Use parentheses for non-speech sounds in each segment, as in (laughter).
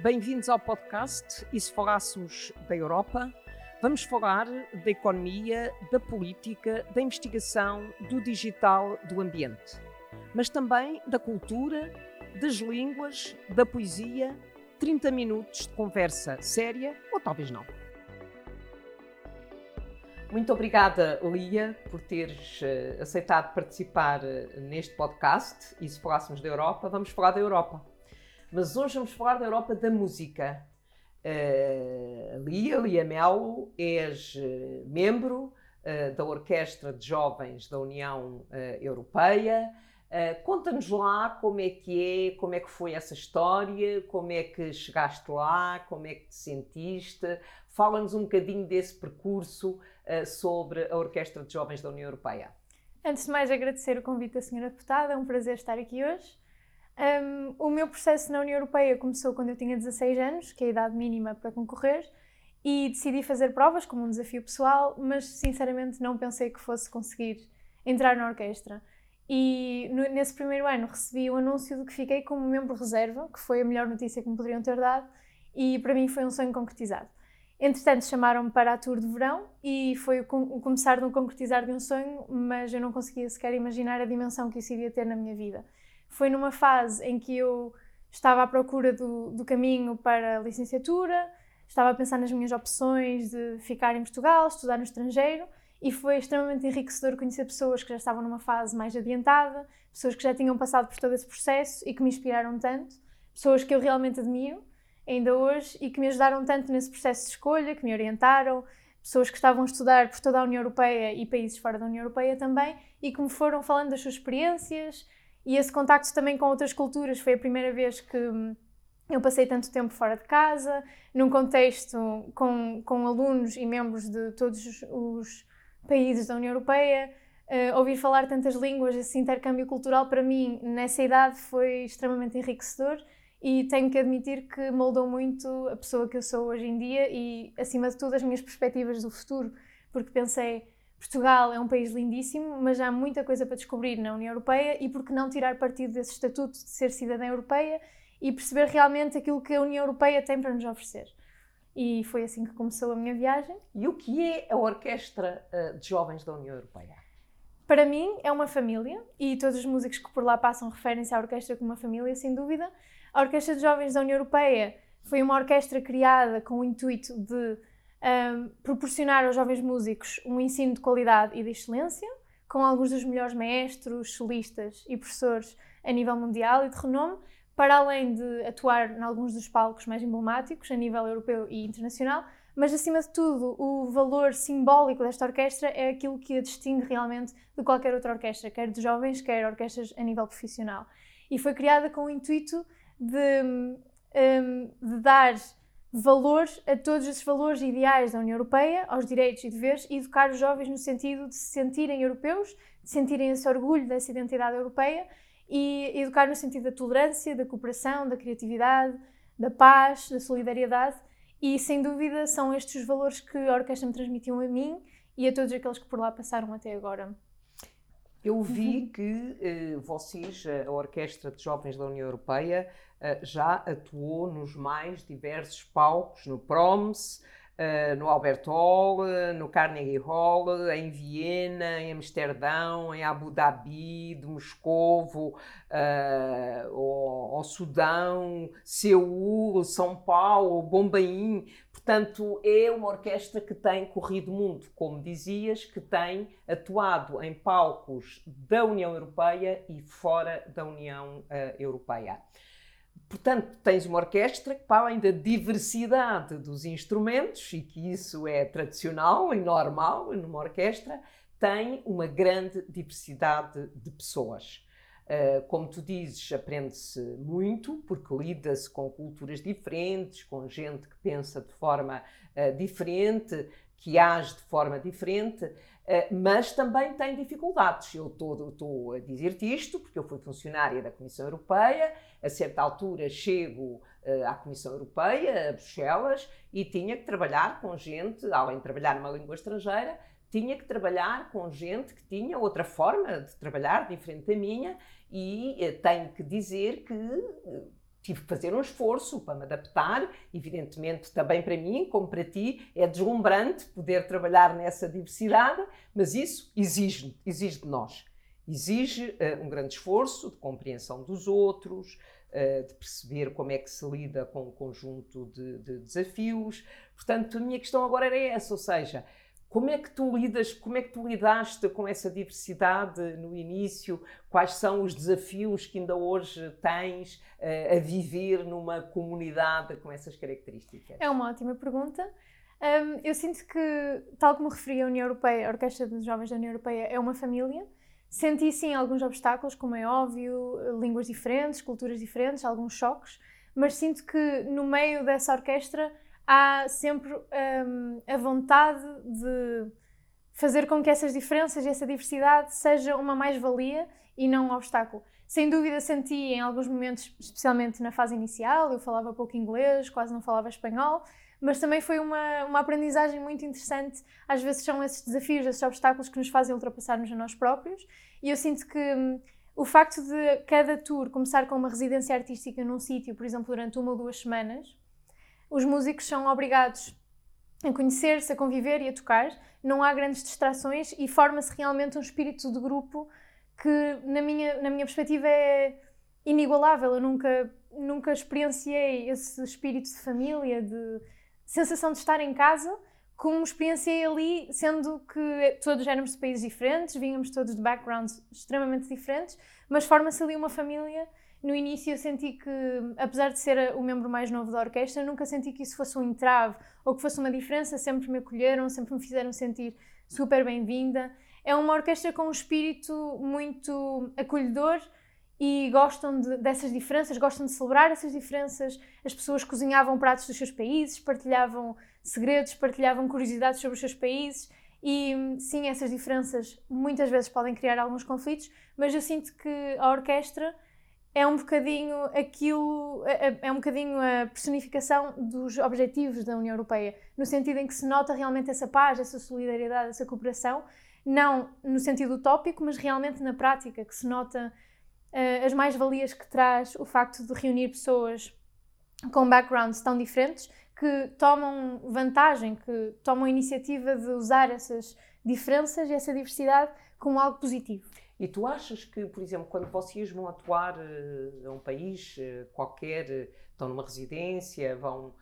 Bem-vindos ao podcast E se falássemos da Europa? Vamos falar da economia, da política, da investigação, do digital, do ambiente. Mas também da cultura, das línguas, da poesia. 30 minutos de conversa séria ou talvez não. Muito obrigada, Lia, por teres uh, aceitado participar uh, neste podcast. E se falássemos da Europa, vamos falar da Europa. Mas hoje vamos falar da Europa da música. Uh, Lia, Lia Melo, és membro da Orquestra de Jovens da União Europeia. Conta-nos lá como é que é, como é que foi essa história, como é que chegaste lá, como é que te sentiste. Fala-nos um bocadinho desse percurso uh, sobre a Orquestra de Jovens da União Europeia. Antes de mais, agradecer o convite da Senhora Deputada, é um prazer estar aqui hoje. Um, o meu processo na União Europeia começou quando eu tinha 16 anos, que é a idade mínima para concorrer, e decidi fazer provas como um desafio pessoal, mas sinceramente não pensei que fosse conseguir entrar na orquestra. E no, nesse primeiro ano recebi o anúncio de que fiquei como membro reserva, que foi a melhor notícia que me poderiam ter dado, e para mim foi um sonho concretizado. Entretanto, chamaram-me para a tour de verão e foi o começar no concretizar de um sonho, mas eu não conseguia sequer imaginar a dimensão que isso iria ter na minha vida. Foi numa fase em que eu estava à procura do, do caminho para a licenciatura, estava a pensar nas minhas opções de ficar em Portugal, estudar no estrangeiro, e foi extremamente enriquecedor conhecer pessoas que já estavam numa fase mais adiantada, pessoas que já tinham passado por todo esse processo e que me inspiraram tanto, pessoas que eu realmente admiro ainda hoje e que me ajudaram tanto nesse processo de escolha, que me orientaram, pessoas que estavam a estudar por toda a União Europeia e países fora da União Europeia também e que me foram falando das suas experiências e esse contacto também com outras culturas. Foi a primeira vez que hum, eu passei tanto tempo fora de casa, num contexto com, com alunos e membros de todos os países da União Europeia. Uh, ouvir falar tantas línguas, esse intercâmbio cultural para mim nessa idade foi extremamente enriquecedor. E tenho que admitir que moldou muito a pessoa que eu sou hoje em dia e, acima de tudo, as minhas perspectivas do futuro, porque pensei, Portugal é um país lindíssimo, mas há muita coisa para descobrir na União Europeia e por que não tirar partido desse estatuto de ser cidadã europeia e perceber realmente aquilo que a União Europeia tem para nos oferecer. E foi assim que começou a minha viagem. E o que é a Orquestra eh, de Jovens da União Europeia? Para mim é uma família e todos os músicos que por lá passam referem-se à orquestra como uma família, sem dúvida. A Orquestra de Jovens da União Europeia foi uma orquestra criada com o intuito de um, proporcionar aos jovens músicos um ensino de qualidade e de excelência, com alguns dos melhores maestros, solistas e professores a nível mundial e de renome, para além de atuar em alguns dos palcos mais emblemáticos a nível europeu e internacional, mas acima de tudo, o valor simbólico desta orquestra é aquilo que a distingue realmente de qualquer outra orquestra, quer de jovens, quer orquestras a nível profissional. E foi criada com o intuito de, um, de dar valor a todos esses valores ideais da União Europeia, aos direitos e deveres, e educar os jovens no sentido de se sentirem europeus, de sentirem esse orgulho dessa identidade europeia e educar no sentido da tolerância, da cooperação, da criatividade, da paz, da solidariedade. E sem dúvida são estes os valores que a orquestra me transmitiu a mim e a todos aqueles que por lá passaram até agora. Eu vi uhum. que eh, vocês, a Orquestra de Jovens da União Europeia, eh, já atuou nos mais diversos palcos, no Proms, Uh, no Albert Hall, no Carnegie Hall, em Viena, em Amsterdão, em Abu Dhabi, de Moscovo, uh, ao, ao, Sudão, Seul, São Paulo, Bombaim. Portanto, é uma orquestra que tem corrido mundo, como dizias, que tem atuado em palcos da União Europeia e fora da União uh, Europeia. Portanto, tens uma orquestra que, para além da diversidade dos instrumentos, e que isso é tradicional e normal numa orquestra, tem uma grande diversidade de pessoas. Uh, como tu dizes, aprende-se muito, porque lida-se com culturas diferentes, com gente que pensa de forma uh, diferente, que age de forma diferente. Eh, mas também tem dificuldades. Eu estou a dizer-te isto porque eu fui funcionária da Comissão Europeia, a certa altura chego à Comissão Europeia, a Bruxelas, e tinha que trabalhar com gente, além de trabalhar numa língua estrangeira, tinha que trabalhar com gente que tinha outra forma de trabalhar, diferente da minha, e uh, tenho que dizer que tive que fazer um esforço para me adaptar. Evidentemente, também para mim, como para ti, é deslumbrante poder trabalhar nessa diversidade, mas isso exige, exige de nós. Exige uh, um grande esforço de compreensão dos outros, uh, de perceber como é que se lida com um conjunto de, de desafios. Portanto, a minha questão agora era essa, ou seja, como é que tu lidas, como é que tu lidaste com essa diversidade no início? Quais são os desafios que ainda hoje tens uh, a viver numa comunidade com essas características? É uma ótima pergunta. Um, eu sinto que, tal como referi a União Europeia, a Orquestra dos Jovens da União Europeia é uma família. Senti sim alguns obstáculos, como é óbvio, línguas diferentes, culturas diferentes, alguns choques, mas sinto que no meio dessa orquestra há sempre um, a vontade de fazer com que essas diferenças e essa diversidade seja uma mais-valia e não um obstáculo. Sem dúvida senti em alguns momentos, especialmente na fase inicial, eu falava pouco inglês, quase não falava espanhol, mas também foi uma, uma aprendizagem muito interessante. Às vezes são esses desafios, esses obstáculos que nos fazem ultrapassar-nos a nós próprios, e eu sinto que hum, o facto de cada tour começar com uma residência artística num sítio, por exemplo, durante uma ou duas semanas, os músicos são obrigados a conhecer-se, a conviver e a tocar, não há grandes distrações e forma-se realmente um espírito de grupo que, na minha, na minha perspectiva, é inigualável. Eu nunca, nunca experienciei esse espírito de família, de sensação de estar em casa, como experienciei ali, sendo que todos éramos de países diferentes, vínhamos todos de backgrounds extremamente diferentes, mas forma-se ali uma família no início eu senti que, apesar de ser o membro mais novo da orquestra, nunca senti que isso fosse um entrave ou que fosse uma diferença. Sempre me acolheram, sempre me fizeram sentir super bem-vinda. É uma orquestra com um espírito muito acolhedor e gostam de, dessas diferenças, gostam de celebrar essas diferenças. As pessoas cozinhavam pratos dos seus países, partilhavam segredos, partilhavam curiosidades sobre os seus países. E sim, essas diferenças muitas vezes podem criar alguns conflitos, mas eu sinto que a orquestra é um bocadinho aquilo, é, um bocadinho a personificação dos objetivos da União Europeia, no sentido em que se nota realmente essa paz, essa solidariedade, essa cooperação, não no sentido utópico, mas realmente na prática, que se nota uh, as mais-valias que traz o facto de reunir pessoas com backgrounds tão diferentes que tomam vantagem, que tomam a iniciativa de usar essas diferenças e essa diversidade como algo positivo. E tu achas que, por exemplo, quando vocês vão atuar uh, a um país uh, qualquer, uh, estão numa residência, vão,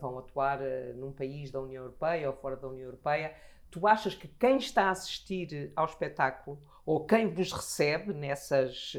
vão atuar num país da União Europeia ou fora da União Europeia, tu achas que quem está a assistir ao espetáculo ou quem vos recebe nessas,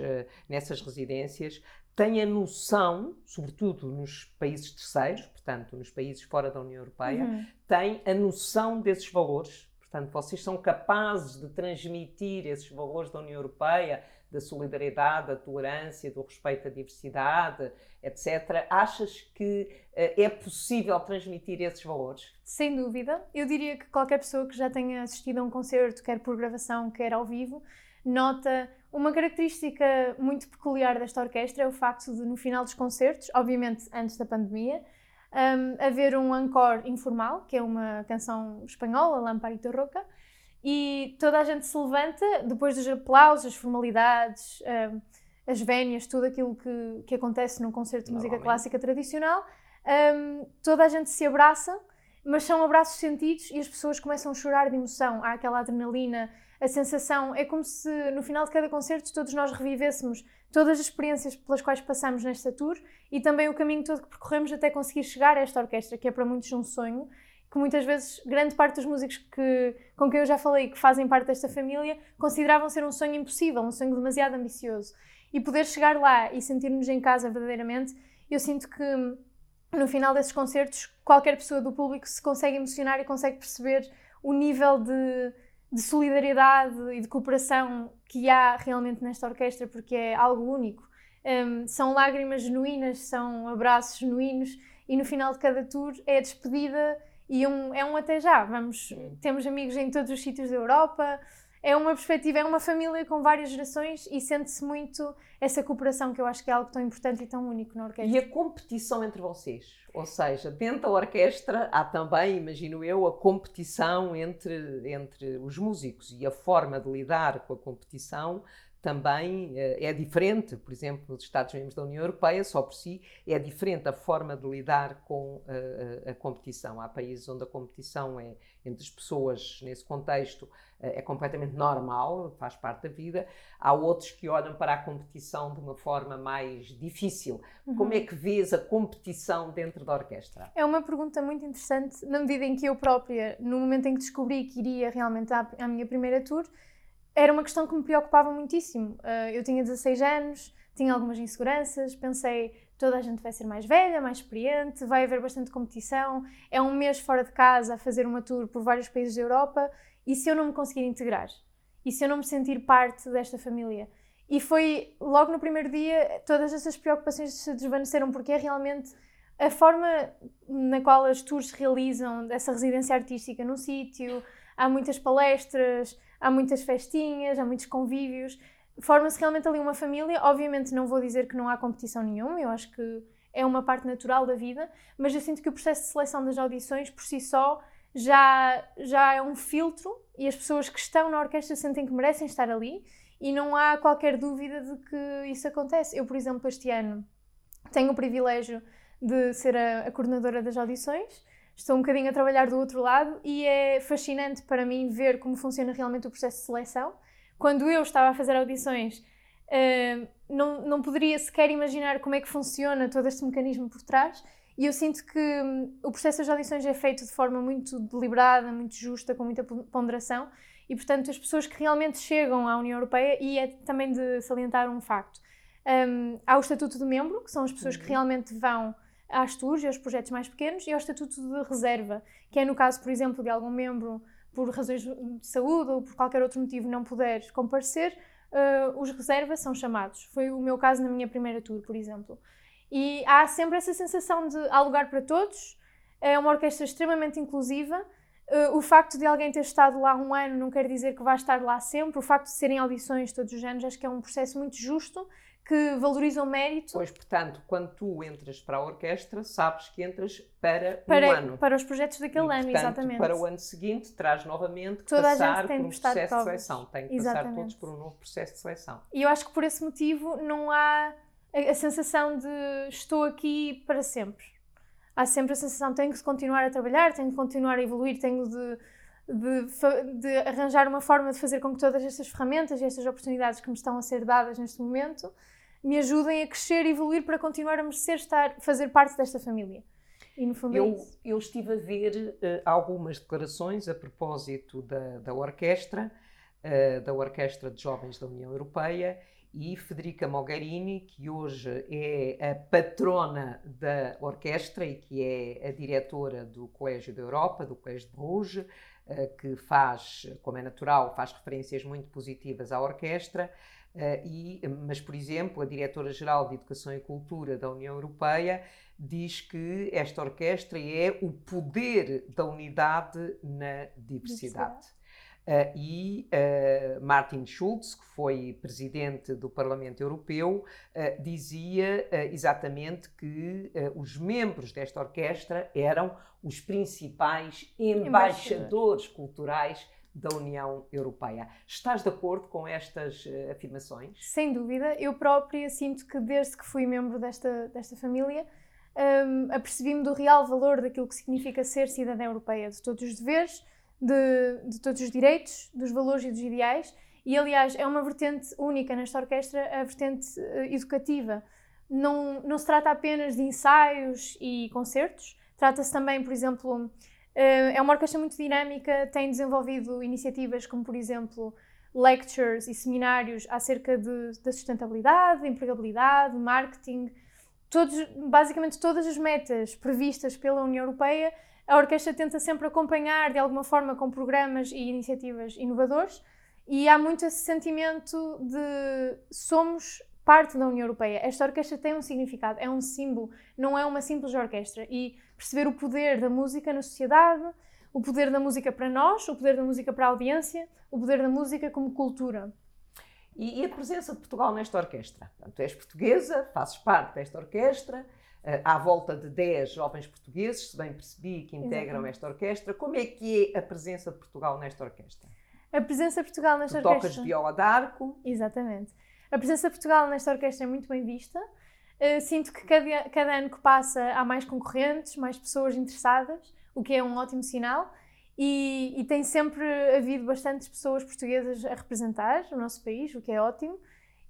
nessas residências tem a noção, sobretudo nos países terceiros, portanto, nos países fora da União Europeia, uhum. tem a noção desses valores Portanto, vocês são capazes de transmitir esses valores da União Europeia, da solidariedade, da tolerância, do respeito à diversidade, etc. Achas que uh, é possível transmitir esses valores? Sem dúvida. Eu diria que qualquer pessoa que já tenha assistido a um concerto, quer por gravação, quer ao vivo, nota uma característica muito peculiar desta orquestra é o facto de, no final dos concertos, obviamente antes da pandemia, um, haver um encore informal, que é uma canção espanhola, Lamparito Roca, e toda a gente se levanta depois dos aplausos, as formalidades, um, as vénias, tudo aquilo que, que acontece num concerto de música clássica tradicional, um, toda a gente se abraça, mas são abraços sentidos e as pessoas começam a chorar de emoção. Há aquela adrenalina, a sensação. É como se no final de cada concerto todos nós revivêssemos todas as experiências pelas quais passamos nesta tour e também o caminho todo que percorremos até conseguir chegar a esta orquestra, que é para muitos um sonho, que muitas vezes grande parte dos músicos que, com quem eu já falei que fazem parte desta família consideravam ser um sonho impossível, um sonho demasiado ambicioso. E poder chegar lá e sentir-nos em casa verdadeiramente, eu sinto que no final desses concertos qualquer pessoa do público se consegue emocionar e consegue perceber o nível de de solidariedade e de cooperação que há realmente nesta orquestra, porque é algo único. Um, são lágrimas genuínas, são abraços genuínos e no final de cada tour é a despedida e um, é um até já. Vamos, temos amigos em todos os sítios da Europa, é uma perspectiva, é uma família com várias gerações e sente-se muito essa cooperação que eu acho que é algo tão importante e tão único na orquestra. E a competição entre vocês? Ou seja, dentro da orquestra há também, imagino eu, a competição entre, entre os músicos e a forma de lidar com a competição também eh, é diferente, por exemplo, nos Estados-membros da União Europeia, só por si, é diferente a forma de lidar com a, eh, a, a competição. Há países onde a competição é entre as pessoas, nesse contexto, eh, é completamente normal, faz parte da vida. Há outros que olham para a competição de uma forma mais difícil. Uhum. Como é que vês a competição dentro da orquestra? É uma pergunta muito interessante, na medida em que eu própria, no momento em que descobri que iria realmente à, à minha primeira tour, era uma questão que me preocupava muitíssimo. Uh, eu tinha 16 anos, tinha algumas inseguranças, pensei toda a gente vai ser mais velha, mais experiente, vai haver bastante competição, é um mês fora de casa a fazer uma tour por vários países da Europa e se eu não me conseguir integrar? E se eu não me sentir parte desta família? E foi logo no primeiro dia todas essas preocupações se desvaneceram porque é realmente a forma na qual as tours se realizam, dessa residência artística num sítio, há muitas palestras, há muitas festinhas, há muitos convívios, forma-se realmente ali uma família. Obviamente não vou dizer que não há competição nenhuma, eu acho que é uma parte natural da vida, mas eu sinto que o processo de seleção das audições por si só já, já é um filtro. E as pessoas que estão na orquestra sentem que merecem estar ali. E não há qualquer dúvida de que isso acontece. Eu, por exemplo, este ano tenho o privilégio de ser a, a coordenadora das audições estou um bocadinho a trabalhar do outro lado e é fascinante para mim ver como funciona realmente o processo de seleção. Quando eu estava a fazer audições, uh, não, não poderia sequer imaginar como é que funciona todo este mecanismo por trás. E eu sinto que um, o processo das audições é feito de forma muito deliberada, muito justa, com muita ponderação. E, portanto, as pessoas que realmente chegam à União Europeia, e é também de salientar um facto: um, há o Estatuto de Membro, que são as pessoas que uhum. realmente vão às tours e aos projetos mais pequenos e ao estatuto de reserva, que é no caso, por exemplo, de algum membro por razões de saúde ou por qualquer outro motivo não puder comparecer, uh, os reservas são chamados. Foi o meu caso na minha primeira tour, por exemplo. E há sempre essa sensação de há lugar para todos, é uma orquestra extremamente inclusiva. Uh, o facto de alguém ter estado lá um ano não quer dizer que vai estar lá sempre. O facto de serem audições todos os anos, acho que é um processo muito justo que valorizam mérito. Pois, portanto, quando tu entras para a orquestra, sabes que entras para, para um ano. Para os projetos daquele e, ano, portanto, exatamente. Para o ano seguinte, traz novamente que Toda passar por um processo de seleção. Tem que exatamente. passar todos por um novo processo de seleção. E eu acho que por esse motivo não há a, a sensação de estou aqui para sempre. Há sempre a sensação tenho que continuar a trabalhar, tenho que continuar a evoluir, tenho de de, de, arranjar uma forma de fazer com que todas estas ferramentas e estas oportunidades que me estão a ser dadas neste momento me ajudem a crescer e evoluir para continuar a merecer estar, fazer parte desta família. E no fundo é eu, é eu estive a ver uh, algumas declarações a propósito da, da orquestra, uh, da Orquestra de Jovens da União Europeia, e Federica Mogherini, que hoje é a patrona da orquestra e que é a diretora do Colégio da Europa, do Colégio de Bruges, eh, que faz, como é natural, faz referências muito positivas à orquestra, eh, e, mas, por exemplo, a Diretora-Geral de Educação e Cultura da União Europeia diz que esta orquestra é o poder da unidade na diversidade. diversidade. Uh, e uh, Martin Schulz, que foi presidente do Parlamento Europeu, uh, dizia exatamente que os membros desta orquestra eram os principais embaixadores culturais da União Europeia. Estás de acordo com estas afirmações? Sem dúvida. Eu própria sinto que desde que fui membro desta, desta família, um, apercebi-me do real valor daquilo que significa ser cidadã europeia, de todos os deveres de, de todos os direitos, dos valores e dos ideais. E, aliás, é uma vertente única nesta orquestra, a vertente uh, educativa. Não, não se trata apenas de ensaios e concertos, trata-se também, por exemplo, uh, é uma orquestra muito dinâmica, tem desenvolvido iniciativas como, por exemplo, lectures e seminários acerca de, da sustentabilidade, empregabilidade, marketing, todos, basicamente todas as metas previstas pela União Europeia a orquestra tenta sempre acompanhar de alguma forma com programas e iniciativas inovadores e há muito esse sentimento de somos parte da União Europeia. Esta orquestra tem um significado, é um símbolo, não é uma simples orquestra. E perceber o poder da música na sociedade, o poder da música para nós, o poder da música para a audiência, o poder da música como cultura. E, e a presença de Portugal nesta orquestra? Portanto, tu és portuguesa, fazes parte desta orquestra, à volta de 10 jovens portugueses, se bem percebi, que integram Exatamente. esta orquestra. Como é que é a presença de Portugal nesta orquestra? A presença de Portugal nesta tu orquestra. Tocas viola d'arco. Exatamente. A presença de Portugal nesta orquestra é muito bem vista. Uh, sinto que cada, cada ano que passa há mais concorrentes, mais pessoas interessadas, o que é um ótimo sinal. E, e, tem sempre havido bastantes pessoas portuguesas a representar o nosso país, o que é ótimo.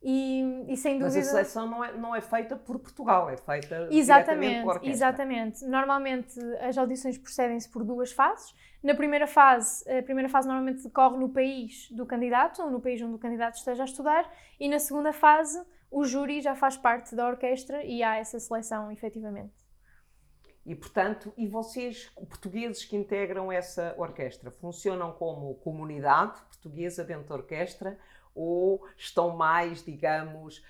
E, e sem dúvida. Mas a seleção não é, não é feita por Portugal, é feita exatamente, por Exatamente. Normalmente as audições procedem-se por duas fases. Na primeira fase, a primeira fase normalmente decorre no país do candidato, ou no país onde o candidato esteja a estudar, e na segunda fase o júri já faz parte da orquestra e há essa seleção efetivamente. E, portanto, e vocês, portugueses que integram essa orquestra, funcionam como comunidade portuguesa dentro da orquestra ou estão mais, digamos,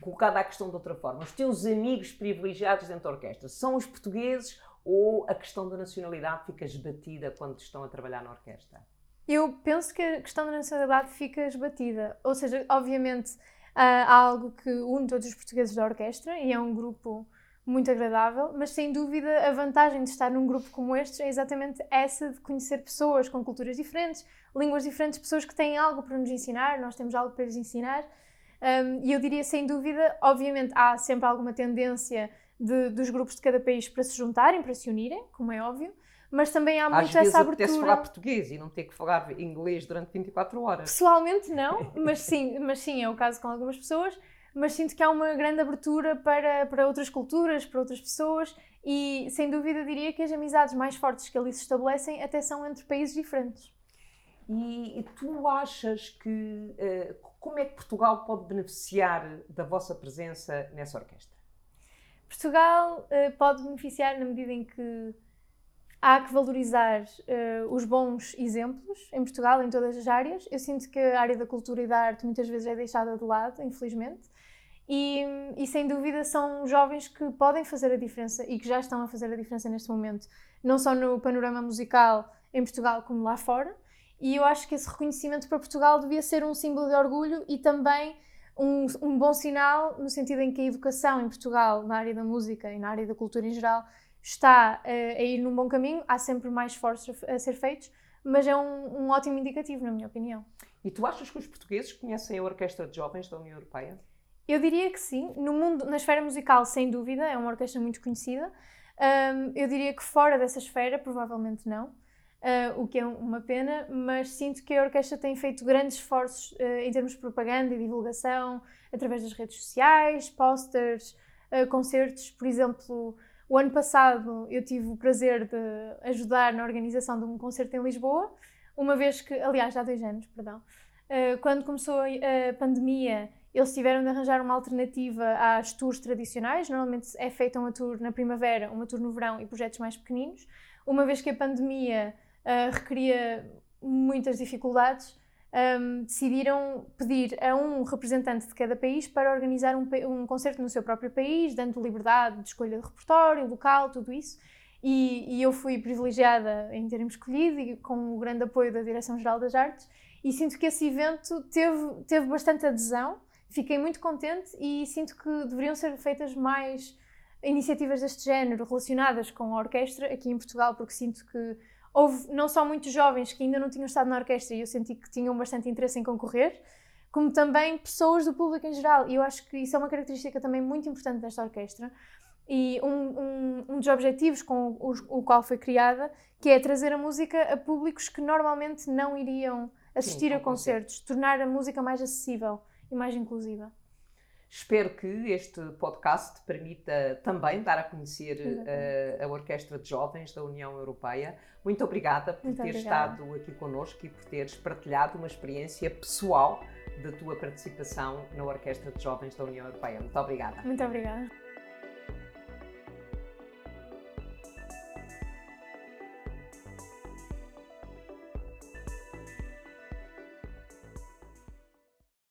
colocada a questão de outra forma, os teus amigos privilegiados dentro da orquestra são os portugueses ou a questão da nacionalidade fica esbatida quando estão a trabalhar na orquestra? Eu penso que a questão da nacionalidade fica esbatida. Ou seja, obviamente há algo que une todos os portugueses da orquestra e é um grupo muito agradável, mas sem dúvida a vantagem de estar num grupo como este é exatamente essa de conhecer pessoas com culturas diferentes, línguas diferentes, pessoas que têm algo para nos ensinar, nós temos algo para lhes ensinar. Um, e eu diria sem dúvida, obviamente há sempre alguma tendência de, dos grupos de cada país para se juntarem, para se unirem, como é óbvio, mas também há muito essa abertura. Às falar português e não ter que falar inglês durante 24 horas. Pessoalmente não, (laughs) mas sim, mas sim é o caso com algumas pessoas mas sinto que há uma grande abertura para, para outras culturas, para outras pessoas e, sem dúvida, diria que as amizades mais fortes que ali se estabelecem até são entre países diferentes. E, e tu achas que. Uh, como é que Portugal pode beneficiar da vossa presença nessa orquestra? Portugal uh, pode beneficiar na medida em que há que valorizar uh, os bons exemplos em Portugal, em todas as áreas. Eu sinto que a área da cultura e da arte muitas vezes é deixada de lado, infelizmente. E, e, sem dúvida são jovens que podem fazer a diferença e que já estão a fazer a diferença neste momento, não só no panorama musical em Portugal como lá fora. E eu acho que esse reconhecimento para Portugal devia ser um símbolo de orgulho e também um, um bom sinal no sentido em que a educação em Portugal, na área da música e na área da cultura em geral, está uh, a ir num bom caminho. Há sempre mais esforços a, ser feitos, mas é um, um ótimo indicativo, na minha opinião. E tu achas que os portugueses conhecem a Orquestra de Jovens da União Europeia? Eu diria que sim. No mundo, na esfera musical, sem dúvida, é uma orquestra muito conhecida. Um, eu diria que fora dessa esfera, provavelmente não, uh, o que é uma pena, mas sinto que a orquestra tem feito grandes esforços uh, em termos de propaganda e divulgação, através das redes sociais, posters, uh, concertos. Por exemplo, o ano passado eu tive o prazer de ajudar na organização de um concerto em Lisboa, uma vez que, aliás, há dois anos, perdão. quando começou a pandemia eles tiveram de arranjar uma alternativa às tours tradicionais. Normalmente é feita uma tour na primavera, uma tour no verão e projetos mais pequeninos. Uma vez que a pandemia uh, requeria muitas dificuldades, um, decidiram pedir a um representante de cada país para organizar um, um, concerto no seu próprio país, dando liberdade de escolha de repertório, local, tudo isso. E, e eu fui privilegiada em ter-me escolhido e com o grande apoio da Direção-Geral das Artes. E sinto que esse evento teve, teve bastante adesão fiquei muito contente e sinto que deveriam ser feitas mais iniciativas deste género relacionadas com a orquestra aqui em Portugal, porque sinto que houve não só muitos jovens que ainda não tinham estado na orquestra e eu senti que tinham bastante interesse em concorrer, como também pessoas do público em geral. E eu acho que isso é uma característica também muito importante desta orquestra e um, um, um dos objetivos com o, o, qual foi criada, que é trazer a música a públicos que normalmente não iriam assistir Sim, a concertos, tornar a música mais acessível e mais inclusiva. Espero que este podcast permita também dar a conhecer uh, a Orquestra de Jovens da União Europeia. Muito obrigada por Muito ter obrigada. estado aqui connosco e por teres partilhado uma experiência pessoal da tua participação na Orquestra de Jovens da União Europeia. Muito obrigada. Muito obrigada.